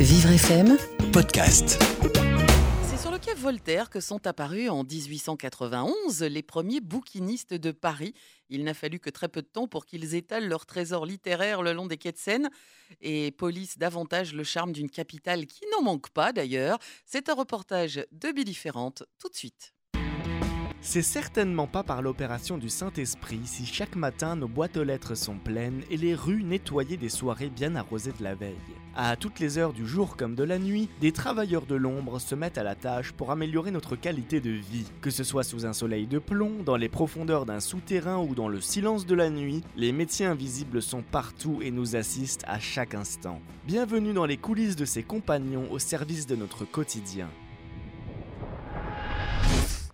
Vivre FM podcast. C'est sur le quai Voltaire que sont apparus en 1891 les premiers bouquinistes de Paris. Il n'a fallu que très peu de temps pour qu'ils étalent leur trésor littéraire le long des quais de Seine et polissent davantage le charme d'une capitale qui n'en manque pas d'ailleurs. C'est un reportage de Billy Ferrante tout de suite. C'est certainement pas par l'opération du Saint-Esprit si chaque matin nos boîtes aux lettres sont pleines et les rues nettoyées des soirées bien arrosées de la veille. À toutes les heures du jour comme de la nuit, des travailleurs de l'ombre se mettent à la tâche pour améliorer notre qualité de vie. Que ce soit sous un soleil de plomb, dans les profondeurs d'un souterrain ou dans le silence de la nuit, les métiers invisibles sont partout et nous assistent à chaque instant. Bienvenue dans les coulisses de ces compagnons au service de notre quotidien.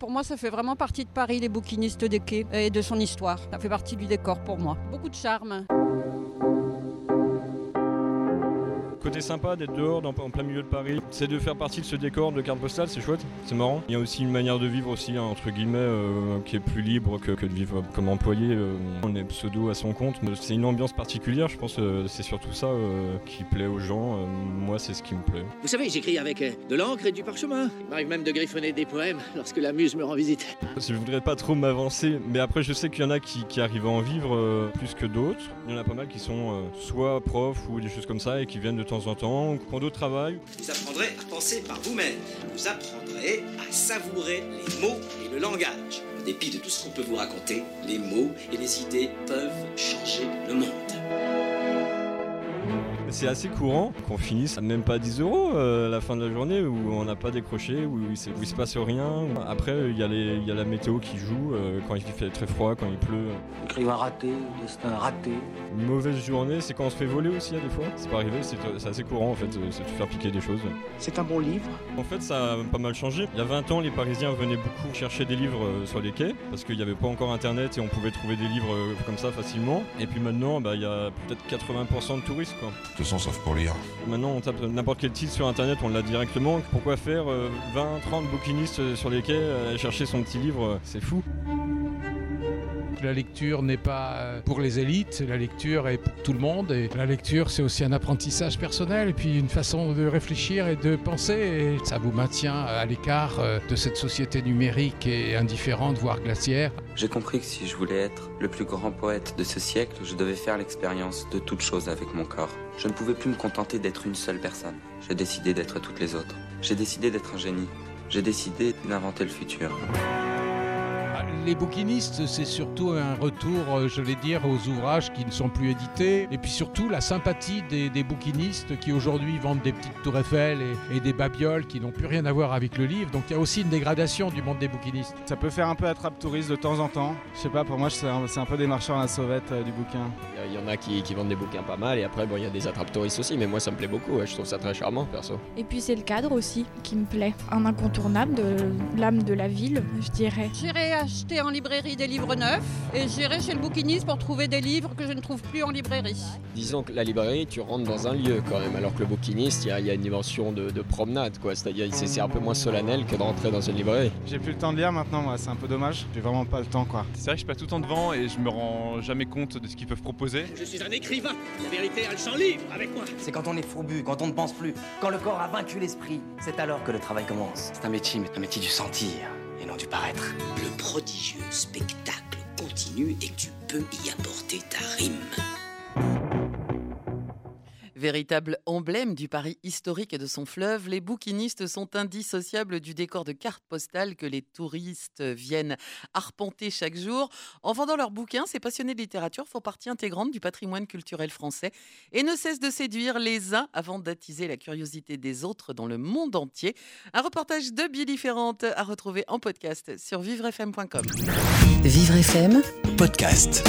Pour moi, ça fait vraiment partie de Paris, les bouquinistes des quais et de son histoire. Ça fait partie du décor pour moi. Beaucoup de charme. Côté sympa d'être dehors dans- en plein milieu de Paris, c'est de faire partie de ce décor de carte postale, c'est chouette, c'est marrant. Il y a aussi une manière de vivre aussi, hein, entre guillemets, euh, qui est plus libre que, que de vivre comme employé. euh, on est pseudo à son compte, mais c'est une ambiance particulière, je pense euh, c'est surtout ça euh, qui plaît aux gens. Moi, c'est ce qui me plaît. Vous savez, j'écris avec de l'encre et du parchemin. Il m'arrive même de griffonner des poèmes lorsque la muse me rend visite. Je voudrais pas trop m'avancer, mais après je sais qu'il y en a qui, qui arrivent à en vivre plus que d'autres. Il y en a pas mal qui sont soit profs ou des choses comme ça et qui viennent de temps en temps, ont d'autres travail. Vous apprendrez à penser par vous-même. Vous apprendrez à savourer les mots et le langage. En dépit de tout ce qu'on peut vous raconter, les mots et les idées peuvent C'est assez courant qu'on finisse à même pas 10 euros euh, à la fin de la journée où on n'a pas décroché, où il, il se passe rien. Après, il y, a les- il y a la météo qui joue euh, quand il fait très froid, quand il pleut. Écrivain raté, destin raté. Une mauvaise journée, c'est quand on se fait voler aussi, à des fois. C'est pas arrivé, c'est assez courant en fait, euh, c'est de se faire piquer des choses. C'est un bon livre. En fait, ça a pas mal changé. Il y a 20 ans, les Parisiens venaient beaucoup chercher des livres sur les quais parce qu'il n'y avait pas encore Internet et on pouvait trouver des livres comme ça facilement. Et puis maintenant, bah, il y a peut-être 80% de touristes. Quoi. Toute façon, sauf pour lire. Maintenant, on tape n'importe quel titre sur Internet, on l'a directement. Pourquoi faire euh, 20, 30 bouquinistes euh, sur les quais, euh, chercher son petit livre euh, C'est fou. La lecture n'est pas euh, pour les élites, la lecture est pour tout le monde. Et la lecture, c'est aussi un apprentissage personnel et puis une façon de réfléchir et de penser. Ça vous maintient à l'écart euh, de cette société numérique et indifférente, voire glaciaire. J'ai compris que si je voulais être le plus grand poète de ce siècle, je devais faire l'expérience de toute chose avec mon corps. Je ne pouvais plus me contenter d'être une seule personne. J'ai décidé d'être toutes les autres. J'ai décidé d'être un génie. J'ai décidé d'inventer le futur. Les bouquinistes, c'est surtout un retour, euh, je vais dire, aux ouvrages qui ne sont plus édités. Et puis surtout la sympathie des, des bouquinistes qui aujourd'hui vendent des petites tours Eiffel et, et des babioles qui n'ont plus rien à voir avec le livre. Donc il y a aussi une dégradation du monde des bouquinistes. Ça peut faire un peu attrape-touriste de temps en temps. Je sais pas, pour moi, c'est un, peu des marchands à la sauvette euh, du bouquin. Il y en a qui, qui vendent des bouquins pas mal et après bon il y a des attrape touristes aussi mais moi ça me plaît beaucoup ouais, je trouve ça très charmant perso. Et puis c'est le cadre aussi qui me plaît. Un incontournable de l'âme de la ville, je dirais. J'irai acheter en librairie des livres neufs et j'irai chez le bouquiniste pour trouver des livres que je ne trouve plus en librairie. Disons que la librairie tu rentres dans un lieu quand même alors que le bouquiniste il y a, il y a une dimension de, de promenade quoi c'est-à-dire c'est c'est un peu moins solennel que de rentrer dans une librairie. J'ai plus le temps de lire maintenant, moi, c'est un peu dommage. J'ai vraiment pas le temps, quoi. C'est vrai que je passe tout le temps devant et je me rends jamais compte de ce qu'ils peuvent proposer. Je suis un écrivain. La vérité a le champ libre avec moi. C'est quand on est fourbu, quand on ne pense plus, quand le corps a vaincu l'esprit. C'est alors que le travail commence. C'est un métier, mais un métier du sentir Le prodigieux spectacle continue et tu peux y apporter ta rime. Véritable emblème du Paris historique et de son fleuve, les bouquinistes sont indissociables du décor de cartes postales que les touristes viennent arpenter chaque jour. En vendant leurs bouquins, ces passionnés de littérature font partie intégrante du patrimoine culturel français et ne cessent de séduire les uns avant d'attiser la curiosité des autres dans le monde entier. Un reportage de Billy Ferrante à retrouver en podcast sur vivrefm.com. Vivre FM Podcast.